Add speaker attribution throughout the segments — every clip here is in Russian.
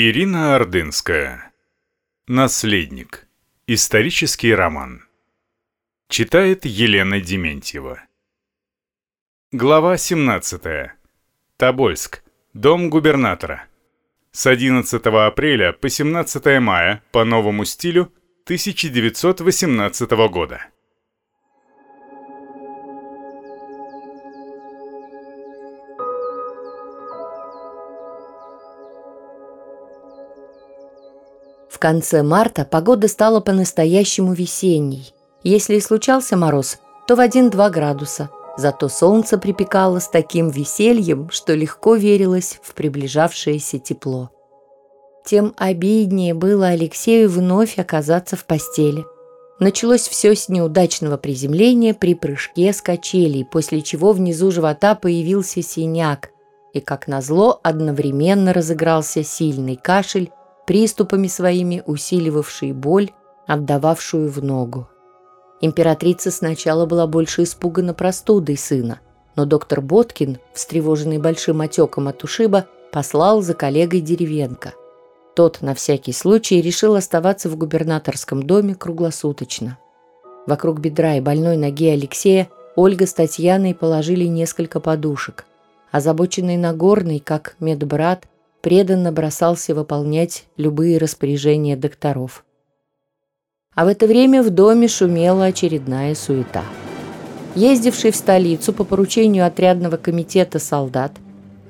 Speaker 1: Ирина Ордынская. Наследник. Исторический роман. Читает Елена Дементьева. Глава 17. Тобольск. Дом губернатора. С 11 апреля по 17 мая по новому стилю 1918 года.
Speaker 2: В конце марта погода стала по-настоящему весенней. Если и случался мороз, то в 1-2 градуса. Зато солнце припекало с таким весельем, что легко верилось в приближавшееся тепло. Тем обиднее было Алексею вновь оказаться в постели. Началось все с неудачного приземления при прыжке с качелей, после чего внизу живота появился синяк, и, как назло, одновременно разыгрался сильный кашель приступами своими усиливавший боль, отдававшую в ногу. Императрица сначала была больше испугана простудой сына, но доктор Боткин, встревоженный большим отеком от ушиба, послал за коллегой Деревенко. Тот на всякий случай решил оставаться в губернаторском доме круглосуточно. Вокруг бедра и больной ноги Алексея Ольга с Татьяной положили несколько подушек. Озабоченный Нагорный, как медбрат, преданно бросался выполнять любые распоряжения докторов. А в это время в доме шумела очередная суета. Ездивший в столицу по поручению отрядного комитета солдат,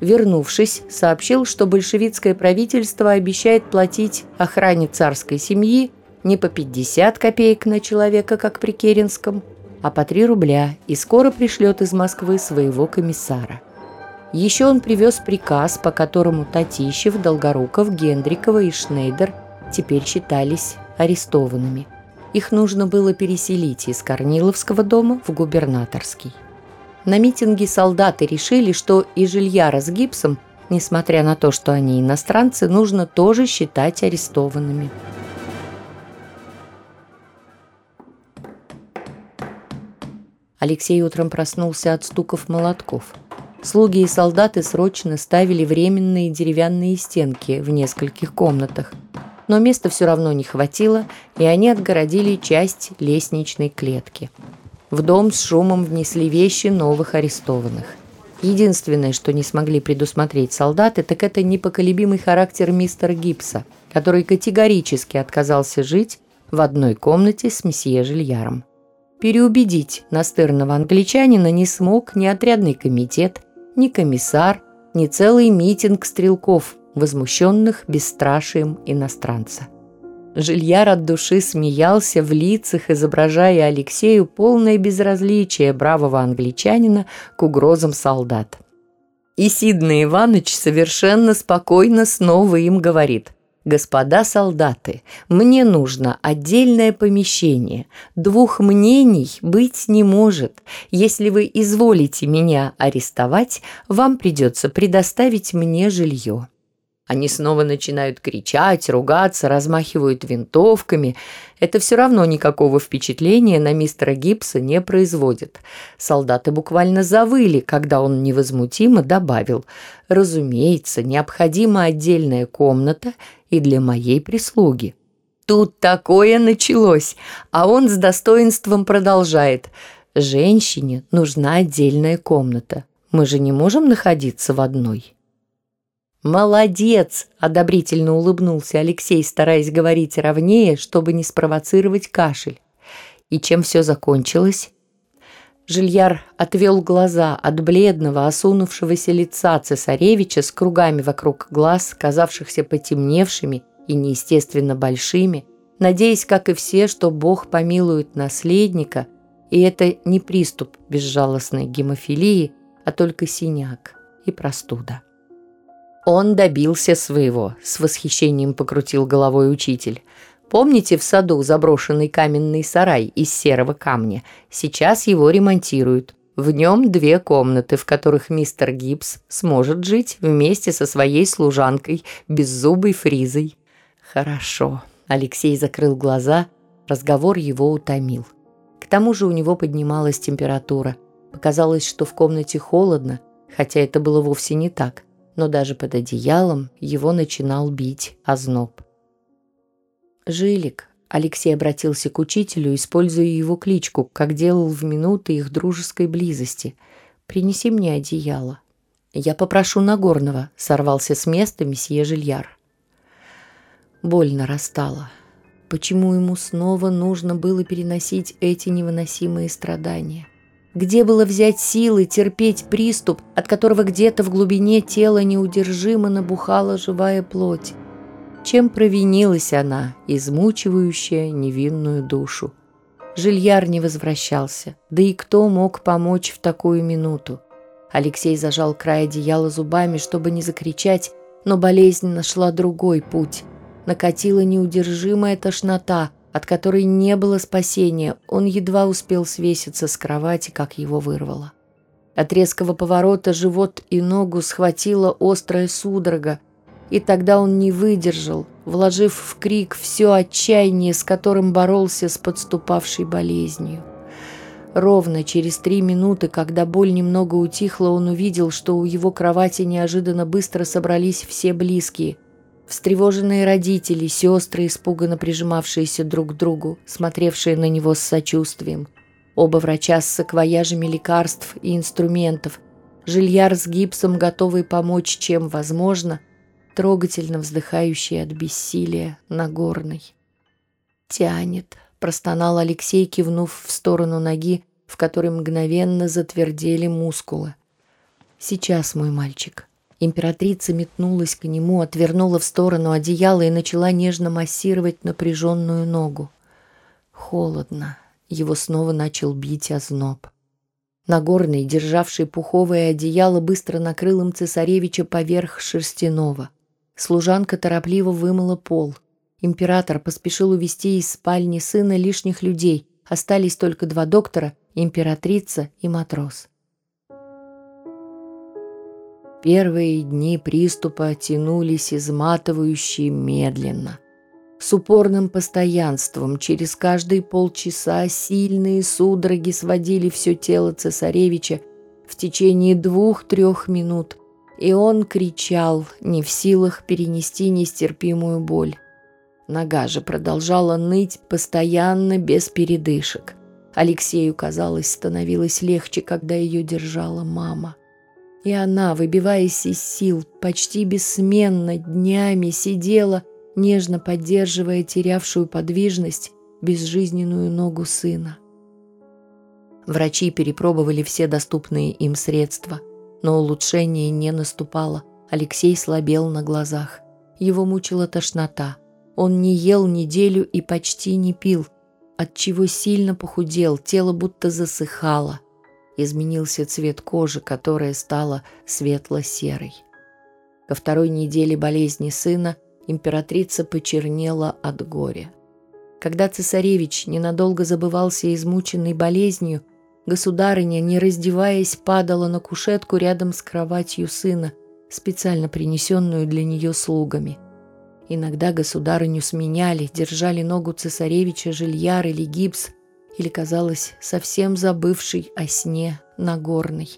Speaker 2: вернувшись, сообщил, что большевистское правительство обещает платить охране царской семьи не по 50 копеек на человека, как при Керенском, а по 3 рубля и скоро пришлет из Москвы своего комиссара. Еще он привез приказ, по которому Татищев, Долгоруков, Гендрикова и Шнейдер теперь считались арестованными. Их нужно было переселить из Корниловского дома в губернаторский. На митинге солдаты решили, что и Жильяра с гипсом, несмотря на то, что они иностранцы, нужно тоже считать арестованными. Алексей утром проснулся от стуков молотков – Слуги и солдаты срочно ставили временные деревянные стенки в нескольких комнатах. Но места все равно не хватило, и они отгородили часть лестничной клетки. В дом с шумом внесли вещи новых арестованных. Единственное, что не смогли предусмотреть солдаты, так это непоколебимый характер мистера Гипса, который категорически отказался жить в одной комнате с месье Жильяром. Переубедить настырного англичанина не смог ни отрядный комитет, ни комиссар, ни целый митинг стрелков, возмущенных бесстрашием иностранца. Жильяр от души смеялся в лицах, изображая Алексею полное безразличие бравого англичанина к угрозам солдат. И Сидный Иванович совершенно спокойно снова им говорит – «Господа солдаты, мне нужно отдельное помещение. Двух мнений быть не может. Если вы изволите меня арестовать, вам придется предоставить мне жилье». Они снова начинают кричать, ругаться, размахивают винтовками. Это все равно никакого впечатления на мистера Гибса не производит. Солдаты буквально завыли, когда он невозмутимо добавил «Разумеется, необходима отдельная комната и для моей прислуги». Тут такое началось, а он с достоинством продолжает «Женщине нужна отдельная комната. Мы же не можем находиться в одной». «Молодец!» – одобрительно улыбнулся Алексей, стараясь говорить ровнее, чтобы не спровоцировать кашель. И чем все закончилось? Жильяр отвел глаза от бледного, осунувшегося лица цесаревича с кругами вокруг глаз, казавшихся потемневшими и неестественно большими, надеясь, как и все, что Бог помилует наследника, и это не приступ безжалостной гемофилии, а только синяк и простуда. Он добился своего, с восхищением покрутил головой учитель. Помните в саду заброшенный каменный сарай из серого камня? Сейчас его ремонтируют. В нем две комнаты, в которых мистер Гибс сможет жить вместе со своей служанкой, беззубой фризой. Хорошо. Алексей закрыл глаза, разговор его утомил. К тому же у него поднималась температура. Показалось, что в комнате холодно, хотя это было вовсе не так но даже под одеялом его начинал бить озноб. «Жилик», — Алексей обратился к учителю, используя его кличку, как делал в минуты их дружеской близости. «Принеси мне одеяло». «Я попрошу Нагорного», — сорвался с места месье Жильяр. Боль нарастала. Почему ему снова нужно было переносить эти невыносимые страдания? Где было взять силы терпеть приступ, от которого где-то в глубине тела неудержимо набухала живая плоть? Чем провинилась она, измучивающая невинную душу? Жильяр не возвращался, да и кто мог помочь в такую минуту? Алексей зажал край одеяла зубами, чтобы не закричать, но болезнь нашла другой путь – накатила неудержимая тошнота, от которой не было спасения. Он едва успел свеситься с кровати, как его вырвало. От резкого поворота живот и ногу схватила острая судорога, и тогда он не выдержал, вложив в крик все отчаяние, с которым боролся с подступавшей болезнью. Ровно через три минуты, когда боль немного утихла, он увидел, что у его кровати неожиданно быстро собрались все близкие – Встревоженные родители, сестры, испуганно прижимавшиеся друг к другу, смотревшие на него с сочувствием. Оба врача с саквояжами лекарств и инструментов. Жильяр с гипсом, готовый помочь, чем возможно, трогательно вздыхающий от бессилия Нагорный. «Тянет», — простонал Алексей, кивнув в сторону ноги, в которой мгновенно затвердели мускулы. «Сейчас, мой мальчик, Императрица метнулась к нему, отвернула в сторону одеяла и начала нежно массировать напряженную ногу. Холодно. Его снова начал бить озноб. Нагорный, державший пуховое одеяло, быстро накрыл им цесаревича поверх шерстяного. Служанка торопливо вымыла пол. Император поспешил увести из спальни сына лишних людей. Остались только два доктора, императрица и матрос. Первые дни приступа тянулись изматывающе медленно. С упорным постоянством через каждые полчаса сильные судороги сводили все тело цесаревича в течение двух-трех минут, и он кричал, не в силах перенести нестерпимую боль. Нога же продолжала ныть постоянно, без передышек. Алексею, казалось, становилось легче, когда ее держала мама. И она, выбиваясь из сил, почти бессменно днями сидела, нежно поддерживая терявшую подвижность безжизненную ногу сына. Врачи перепробовали все доступные им средства, но улучшение не наступало. Алексей слабел на глазах. Его мучила тошнота. Он не ел неделю и почти не пил, отчего сильно похудел, тело будто засыхало – изменился цвет кожи, которая стала светло-серой. Ко второй неделе болезни сына императрица почернела от горя. Когда цесаревич ненадолго забывался измученной болезнью, государыня, не раздеваясь, падала на кушетку рядом с кроватью сына, специально принесенную для нее слугами. Иногда государыню сменяли, держали ногу цесаревича Жильяр или гипс, или казалось совсем забывший о сне Нагорной.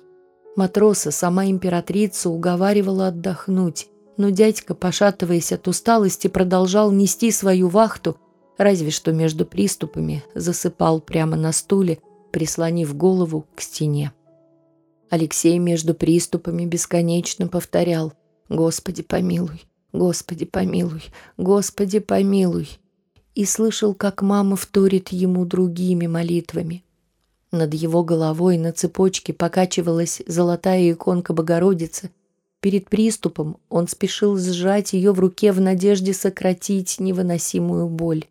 Speaker 2: Матроса, сама императрица, уговаривала отдохнуть, но дядька, пошатываясь от усталости, продолжал нести свою вахту, разве что между приступами засыпал прямо на стуле, прислонив голову к стене. Алексей между приступами бесконечно повторял «Господи, помилуй! Господи, помилуй! Господи, помилуй!» И слышал, как мама вторит ему другими молитвами. Над его головой на цепочке покачивалась золотая иконка Богородицы. Перед приступом он спешил сжать ее в руке в надежде сократить невыносимую боль.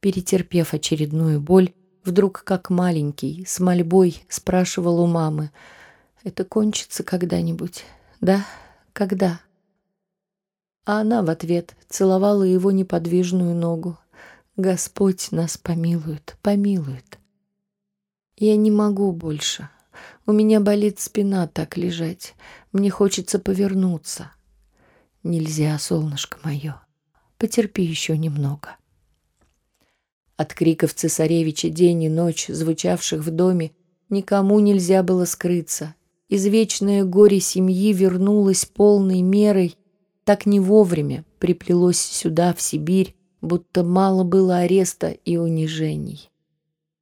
Speaker 2: Перетерпев очередную боль, вдруг как маленький, с мольбой спрашивал у мамы, «Это кончится когда-нибудь? Да? Когда?» А она в ответ целовала его неподвижную ногу, Господь нас помилует, помилует. Я не могу больше. У меня болит спина так лежать. Мне хочется повернуться. Нельзя, солнышко мое. Потерпи еще немного. От криков цесаревича день и ночь, звучавших в доме, никому нельзя было скрыться. извечное горе семьи вернулось полной мерой, так не вовремя приплелось сюда, в Сибирь, будто мало было ареста и унижений.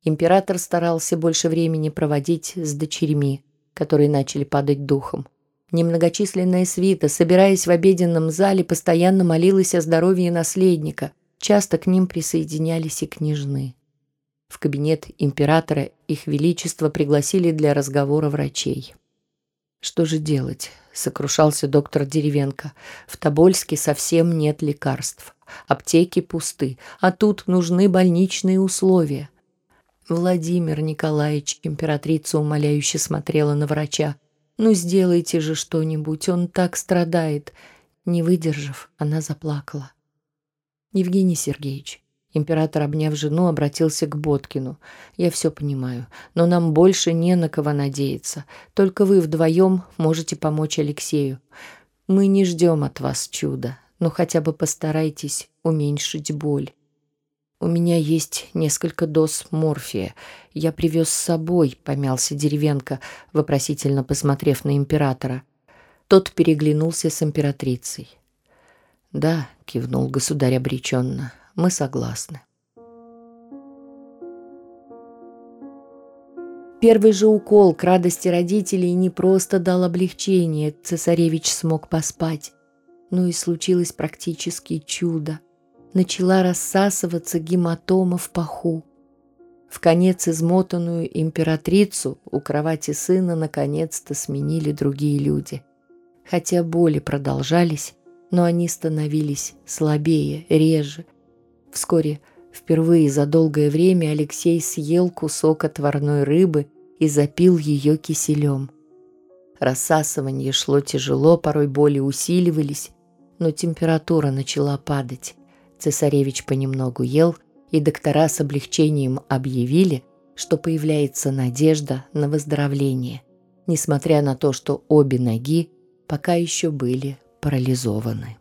Speaker 2: Император старался больше времени проводить с дочерьми, которые начали падать духом. Немногочисленная свита, собираясь в обеденном зале, постоянно молилась о здоровье наследника. Часто к ним присоединялись и княжны. В кабинет императора их величество пригласили для разговора врачей. «Что же делать?» — сокрушался доктор Деревенко. «В Тобольске совсем нет лекарств. Аптеки пусты, а тут нужны больничные условия». Владимир Николаевич, императрица умоляюще смотрела на врача. «Ну, сделайте же что-нибудь, он так страдает». Не выдержав, она заплакала. «Евгений Сергеевич, Император, обняв жену, обратился к Боткину. «Я все понимаю, но нам больше не на кого надеяться. Только вы вдвоем можете помочь Алексею. Мы не ждем от вас чуда, но хотя бы постарайтесь уменьшить боль. У меня есть несколько доз морфия. Я привез с собой», — помялся Деревенко, вопросительно посмотрев на императора. Тот переглянулся с императрицей. «Да», — кивнул государь обреченно, — мы согласны. Первый же укол к радости родителей не просто дал облегчение, цесаревич смог поспать, но и случилось практически чудо. Начала рассасываться гематома в паху. В конец измотанную императрицу у кровати сына наконец-то сменили другие люди. Хотя боли продолжались, но они становились слабее, реже, Вскоре, впервые за долгое время, Алексей съел кусок отварной рыбы и запил ее киселем. Рассасывание шло тяжело, порой боли усиливались, но температура начала падать. Цесаревич понемногу ел, и доктора с облегчением объявили, что появляется надежда на выздоровление, несмотря на то, что обе ноги пока еще были парализованы.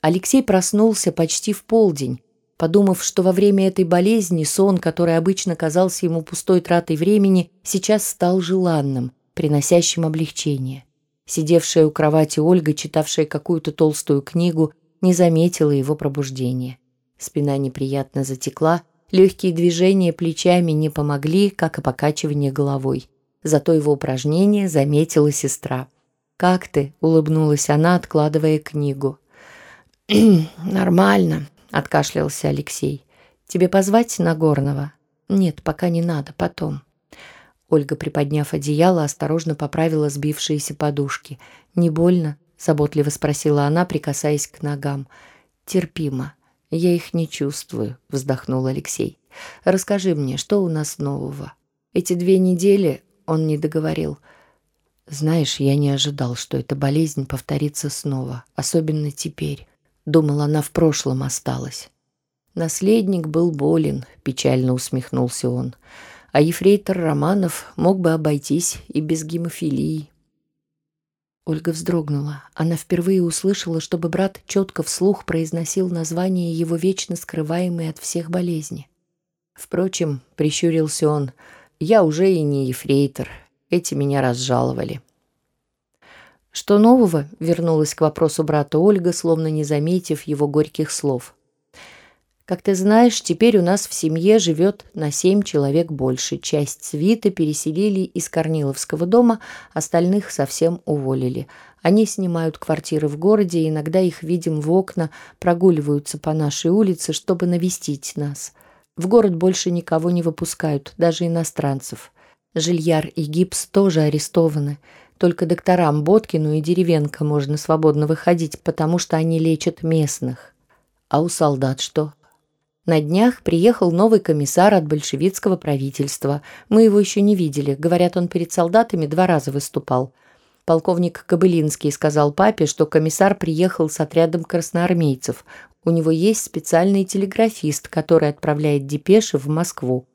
Speaker 2: Алексей проснулся почти в полдень, подумав, что во время этой болезни сон, который обычно казался ему пустой тратой времени, сейчас стал желанным, приносящим облегчение. Сидевшая у кровати Ольга, читавшая какую-то толстую книгу, не заметила его пробуждения. Спина неприятно затекла, легкие движения плечами не помогли, как и покачивание головой. Зато его упражнение заметила сестра. «Как ты?» — улыбнулась она, откладывая книгу.
Speaker 3: «Нормально», — откашлялся Алексей. «Тебе позвать Нагорного?» «Нет, пока не надо, потом».
Speaker 2: Ольга, приподняв одеяло, осторожно поправила сбившиеся подушки. «Не больно?» — заботливо спросила она, прикасаясь к ногам. «Терпимо. Я их не чувствую», — вздохнул Алексей. «Расскажи мне, что у нас нового?» «Эти две недели...» — он не договорил. «Знаешь, я не ожидал, что эта болезнь повторится снова, особенно теперь». Думал, она в прошлом осталась. Наследник был болен, печально усмехнулся он. А ефрейтор Романов мог бы обойтись и без гемофилии. Ольга вздрогнула. Она впервые услышала, чтобы брат четко вслух произносил название его вечно скрываемой от всех болезни. Впрочем, прищурился он, я уже и не ефрейтор. Эти меня разжаловали. «Что нового?» — вернулась к вопросу брата Ольга, словно не заметив его горьких слов. «Как ты знаешь, теперь у нас в семье живет на семь человек больше. Часть свиты переселили из Корниловского дома, остальных совсем уволили. Они снимают квартиры в городе, иногда их видим в окна, прогуливаются по нашей улице, чтобы навестить нас. В город больше никого не выпускают, даже иностранцев. Жильяр и гипс тоже арестованы». Только докторам Боткину и Деревенко можно свободно выходить, потому что они лечат местных. А у солдат что? На днях приехал новый комиссар от большевистского правительства. Мы его еще не видели. Говорят, он перед солдатами два раза выступал. Полковник Кобылинский сказал папе, что комиссар приехал с отрядом красноармейцев. У него есть специальный телеграфист, который отправляет депеши в Москву.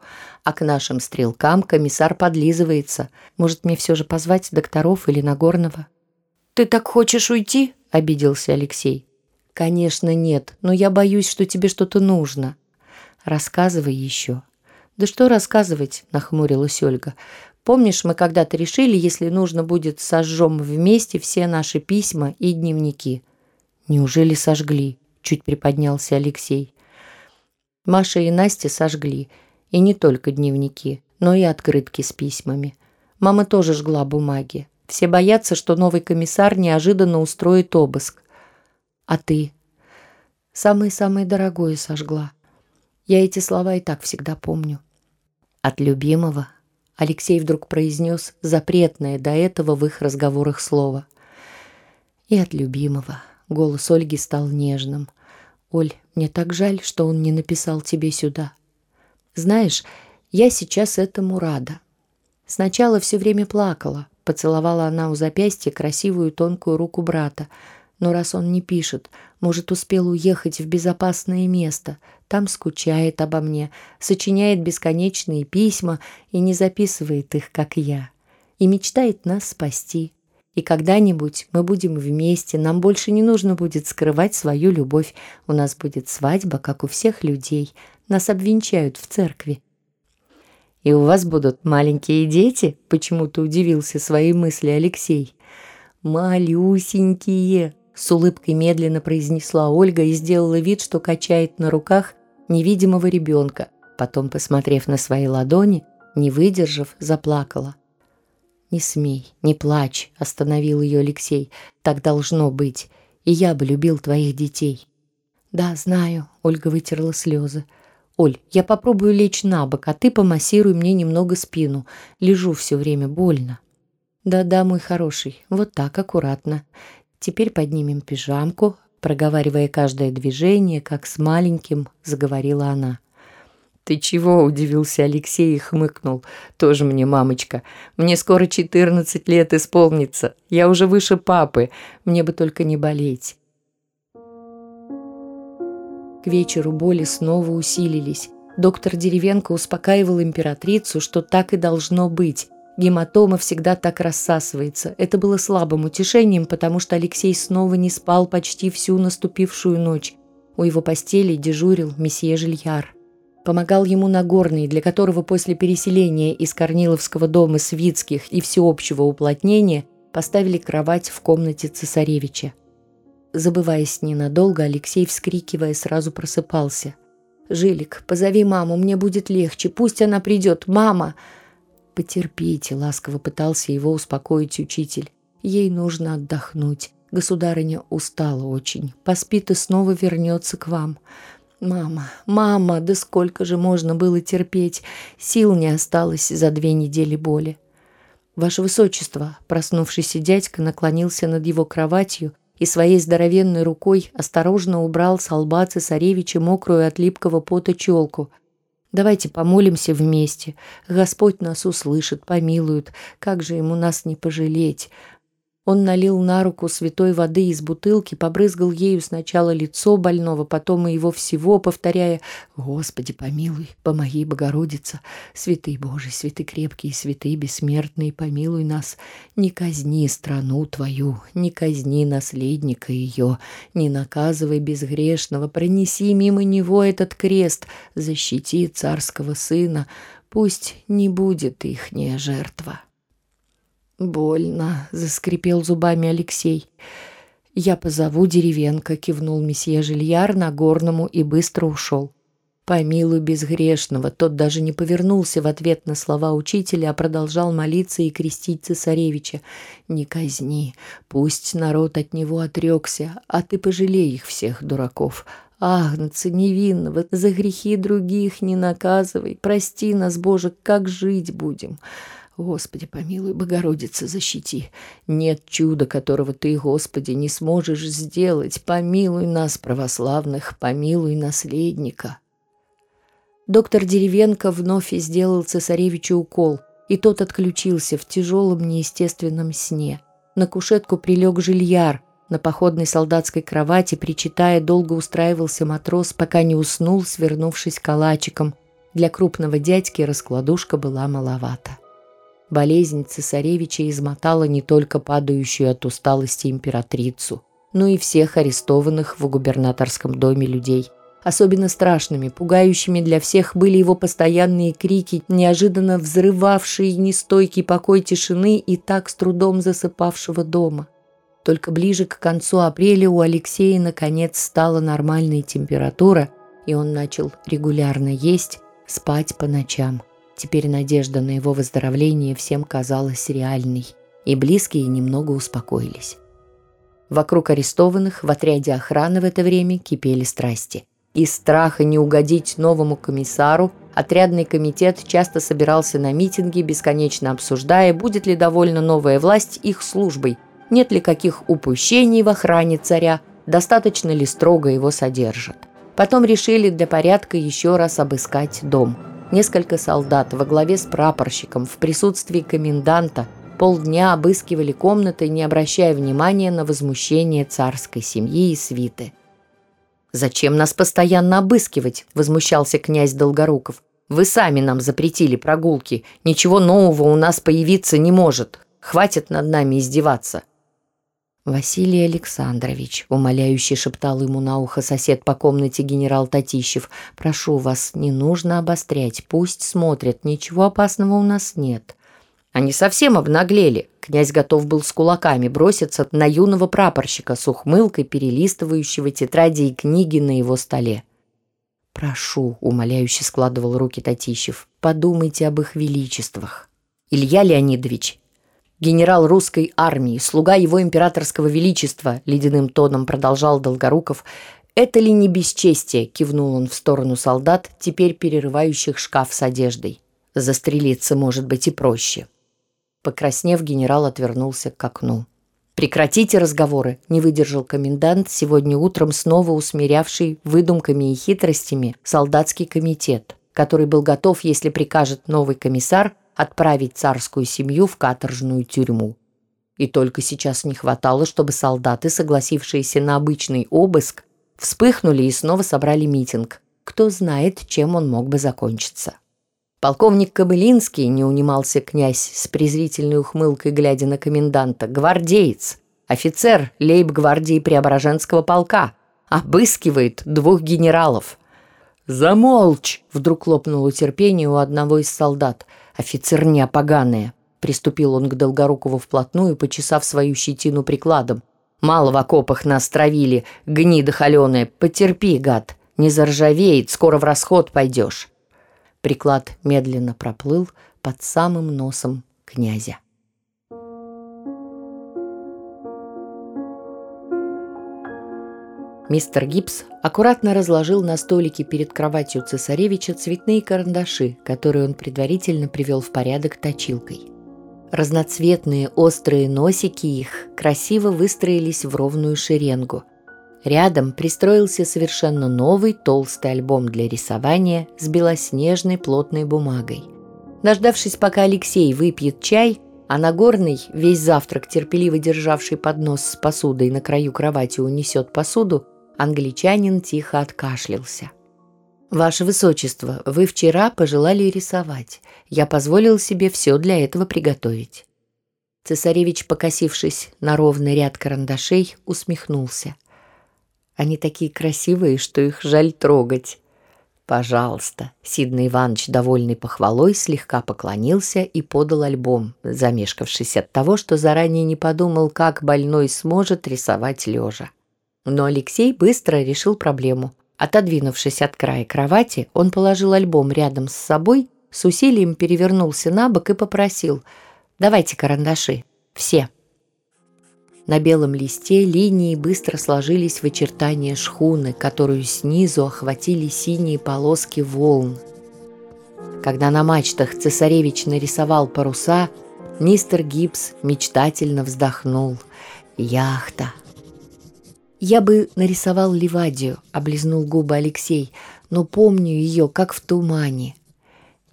Speaker 2: А к нашим стрелкам комиссар подлизывается. Может, мне все же позвать докторов или Нагорного?
Speaker 3: «Ты так хочешь уйти?» – обиделся Алексей.
Speaker 2: «Конечно нет, но я боюсь, что тебе что-то нужно. Рассказывай еще». «Да что рассказывать?» – нахмурилась Ольга. Помнишь, мы когда-то решили, если нужно будет, сожжем вместе все наши письма и дневники?» «Неужели сожгли?» – чуть приподнялся Алексей. Маша и Настя сожгли. И не только дневники, но и открытки с письмами. Мама тоже жгла бумаги. Все боятся, что новый комиссар неожиданно устроит обыск. А ты? Самое-самое дорогое сожгла. Я эти слова и так всегда помню. От любимого Алексей вдруг произнес запретное до этого в их разговорах слово. И от любимого. Голос Ольги стал нежным. «Оль, мне так жаль, что он не написал тебе сюда. Знаешь, я сейчас этому рада. Сначала все время плакала, Поцеловала она у запястья красивую тонкую руку брата. Но раз он не пишет, может, успел уехать в безопасное место, там скучает обо мне, сочиняет бесконечные письма и не записывает их, как я. И мечтает нас спасти. И когда-нибудь мы будем вместе, нам больше не нужно будет скрывать свою любовь. У нас будет свадьба, как у всех людей. Нас обвенчают в церкви. «И у вас будут маленькие дети?» – почему-то удивился своей мысли Алексей. «Малюсенькие!» – с улыбкой медленно произнесла Ольга и сделала вид, что качает на руках невидимого ребенка. Потом, посмотрев на свои ладони, не выдержав, заплакала. «Не смей, не плачь», – остановил ее Алексей. «Так должно быть. И я бы любил твоих детей». «Да, знаю», – Ольга вытерла слезы. «Оль, я попробую лечь на бок, а ты помассируй мне немного спину. Лежу все время, больно». «Да-да, мой хороший, вот так, аккуратно. Теперь поднимем пижамку», проговаривая каждое движение, как с маленьким, заговорила она. «Ты чего?» – удивился Алексей и хмыкнул. «Тоже мне мамочка. Мне скоро 14 лет исполнится. Я уже выше папы. Мне бы только не болеть. К вечеру боли снова усилились. Доктор Деревенко успокаивал императрицу, что так и должно быть. Гематома всегда так рассасывается. Это было слабым утешением, потому что Алексей снова не спал почти всю наступившую ночь. У его постели дежурил месье Жильяр. Помогал ему Нагорный, для которого после переселения из Корниловского дома Свицких и всеобщего уплотнения поставили кровать в комнате цесаревича. Забываясь ненадолго, Алексей, вскрикивая, сразу просыпался. «Жилик, позови маму, мне будет легче, пусть она придет, мама!» «Потерпите», — ласково пытался его успокоить учитель. «Ей нужно отдохнуть. Государыня устала очень. Поспит и снова вернется к вам. Мама, мама, да сколько же можно было терпеть? Сил не осталось за две недели боли». «Ваше Высочество», проснувшийся дядька наклонился над его кроватью и своей здоровенной рукой осторожно убрал с лба цесаревича мокрую от липкого пота челку. «Давайте помолимся вместе. Господь нас услышит, помилует. Как же ему нас не пожалеть? Он налил на руку святой воды из бутылки, побрызгал ею сначала лицо больного, потом и его всего, повторяя «Господи, помилуй, помоги, Богородица, святый Божий, святый крепкий, святый бессмертный, помилуй нас, не казни страну Твою, не казни наследника ее, не наказывай безгрешного, пронеси мимо него этот крест, защити царского сына, пусть не будет ихняя жертва». «Больно», — заскрипел зубами Алексей. «Я позову деревенка», — кивнул месье Жильяр Нагорному и быстро ушел. «Помилуй безгрешного», тот даже не повернулся в ответ на слова учителя, а продолжал молиться и крестить цесаревича. «Не казни, пусть народ от него отрекся, а ты пожалей их всех, дураков. Агнца невинного, за грехи других не наказывай, прости нас, Боже, как жить будем?» Господи, помилуй, Богородица, защити. Нет чуда, которого Ты, Господи, не сможешь сделать. Помилуй нас, православных, помилуй наследника. Доктор Деревенко вновь сделал цесаревичу укол, и тот отключился в тяжелом неестественном сне. На кушетку прилег жильяр, на походной солдатской кровати, причитая, долго устраивался матрос, пока не уснул, свернувшись калачиком. Для крупного дядьки раскладушка была маловата. Болезнь цесаревича измотала не только падающую от усталости императрицу, но и всех арестованных в губернаторском доме людей. Особенно страшными, пугающими для всех были его постоянные крики, неожиданно взрывавшие нестойкий покой тишины и так с трудом засыпавшего дома. Только ближе к концу апреля у Алексея наконец стала нормальная температура, и он начал регулярно есть, спать по ночам. Теперь надежда на его выздоровление всем казалась реальной, и близкие немного успокоились. Вокруг арестованных в отряде охраны в это время кипели страсти. Из страха не угодить новому комиссару отрядный комитет часто собирался на митинги, бесконечно обсуждая, будет ли довольна новая власть их службой, нет ли каких упущений в охране царя, достаточно ли строго его содержат. Потом решили для порядка еще раз обыскать дом. Несколько солдат во главе с прапорщиком в присутствии коменданта полдня обыскивали комнаты, не обращая внимания на возмущение царской семьи и свиты. «Зачем нас постоянно обыскивать?» – возмущался князь Долгоруков. «Вы сами нам запретили прогулки. Ничего нового у нас появиться не может. Хватит над нами издеваться».
Speaker 3: «Василий Александрович», — умоляюще шептал ему на ухо сосед по комнате генерал Татищев, «прошу вас, не нужно обострять, пусть смотрят, ничего опасного у нас нет».
Speaker 2: Они совсем обнаглели. Князь готов был с кулаками броситься на юного прапорщика с ухмылкой, перелистывающего тетради и книги на его столе.
Speaker 3: «Прошу», — умоляюще складывал руки Татищев, — «подумайте об их величествах».
Speaker 2: «Илья Леонидович, генерал русской армии, слуга его императорского величества», — ледяным тоном продолжал Долгоруков, — «это ли не бесчестие?» — кивнул он в сторону солдат, теперь перерывающих шкаф с одеждой. «Застрелиться может быть и проще». Покраснев, генерал отвернулся к окну. «Прекратите разговоры!» – не выдержал комендант, сегодня утром снова усмирявший выдумками и хитростями солдатский комитет, который был готов, если прикажет новый комиссар, отправить царскую семью в каторжную тюрьму. И только сейчас не хватало, чтобы солдаты, согласившиеся на обычный обыск, вспыхнули и снова собрали митинг. Кто знает, чем он мог бы закончиться. Полковник Кобылинский, не унимался князь с презрительной ухмылкой, глядя на коменданта, гвардеец, офицер лейб-гвардии Преображенского полка, обыскивает двух генералов. «Замолчь!» — вдруг лопнуло терпение у одного из солдат. «Офицерня поганая!» Приступил он к Долгорукову вплотную, почесав свою щетину прикладом. «Мало в окопах нас травили, гнида холеная, потерпи, гад, не заржавеет, скоро в расход пойдешь». Приклад медленно проплыл под самым носом князя. Мистер Гибс аккуратно разложил на столике перед кроватью цесаревича цветные карандаши, которые он предварительно привел в порядок точилкой. Разноцветные острые носики их красиво выстроились в ровную шеренгу, Рядом пристроился совершенно новый толстый альбом для рисования с белоснежной плотной бумагой. Дождавшись, пока Алексей выпьет чай, а Нагорный, весь завтрак терпеливо державший поднос с посудой на краю кровати унесет посуду, англичанин тихо откашлялся. «Ваше Высочество, вы вчера пожелали рисовать. Я позволил себе все для этого приготовить». Цесаревич, покосившись на ровный ряд карандашей, усмехнулся. Они такие красивые, что их жаль трогать. Пожалуйста. Сидный Иванович, довольный похвалой, слегка поклонился и подал альбом, замешкавшись от того, что заранее не подумал, как больной сможет рисовать лежа. Но Алексей быстро решил проблему. Отодвинувшись от края кровати, он положил альбом рядом с собой, с усилием перевернулся на бок и попросил «Давайте карандаши. Все». На белом листе линии быстро сложились в очертания шхуны, которую снизу охватили синие полоски волн. Когда на мачтах цесаревич нарисовал паруса, мистер Гибс мечтательно вздохнул. «Яхта!» «Я бы нарисовал Ливадию», — облизнул губы Алексей, «но помню ее, как в тумане.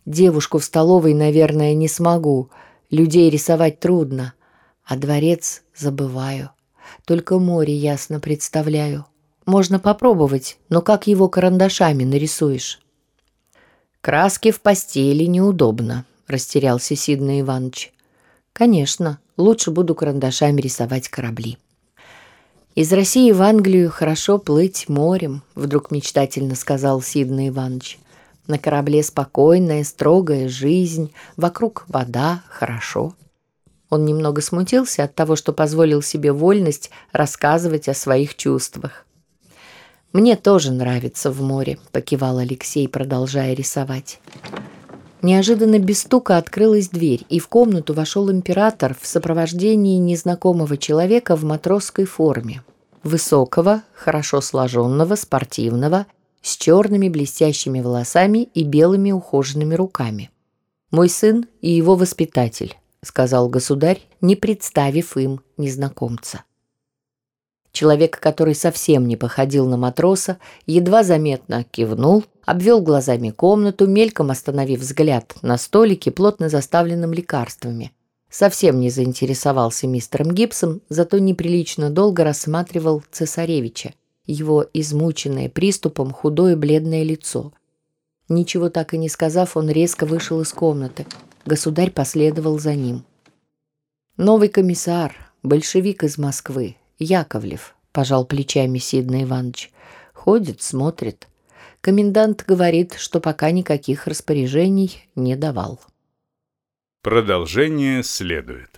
Speaker 2: Девушку в столовой, наверное, не смогу. Людей рисовать трудно а дворец забываю. Только море ясно представляю. Можно попробовать, но как его карандашами нарисуешь? Краски в постели неудобно, растерялся Сидный Иванович. Конечно, лучше буду карандашами рисовать корабли. «Из России в Англию хорошо плыть морем», — вдруг мечтательно сказал Сидна Иванович. «На корабле спокойная, строгая жизнь, вокруг вода, хорошо». Он немного смутился от того, что позволил себе вольность рассказывать о своих чувствах. «Мне тоже нравится в море», — покивал Алексей, продолжая рисовать. Неожиданно без стука открылась дверь, и в комнату вошел император в сопровождении незнакомого человека в матросской форме. Высокого, хорошо сложенного, спортивного, с черными блестящими волосами и белыми ухоженными руками. «Мой сын и его воспитатель», — сказал государь, не представив им незнакомца. Человек, который совсем не походил на матроса, едва заметно кивнул, обвел глазами комнату, мельком остановив взгляд на столике, плотно заставленном лекарствами. Совсем не заинтересовался мистером Гибсом, зато неприлично долго рассматривал цесаревича, его измученное приступом худое бледное лицо. Ничего так и не сказав, он резко вышел из комнаты. Государь последовал за ним. Новый комиссар, большевик из Москвы, Яковлев, пожал плечами Сидна Иванович. Ходит, смотрит. Комендант говорит, что пока никаких распоряжений не давал.
Speaker 1: Продолжение следует.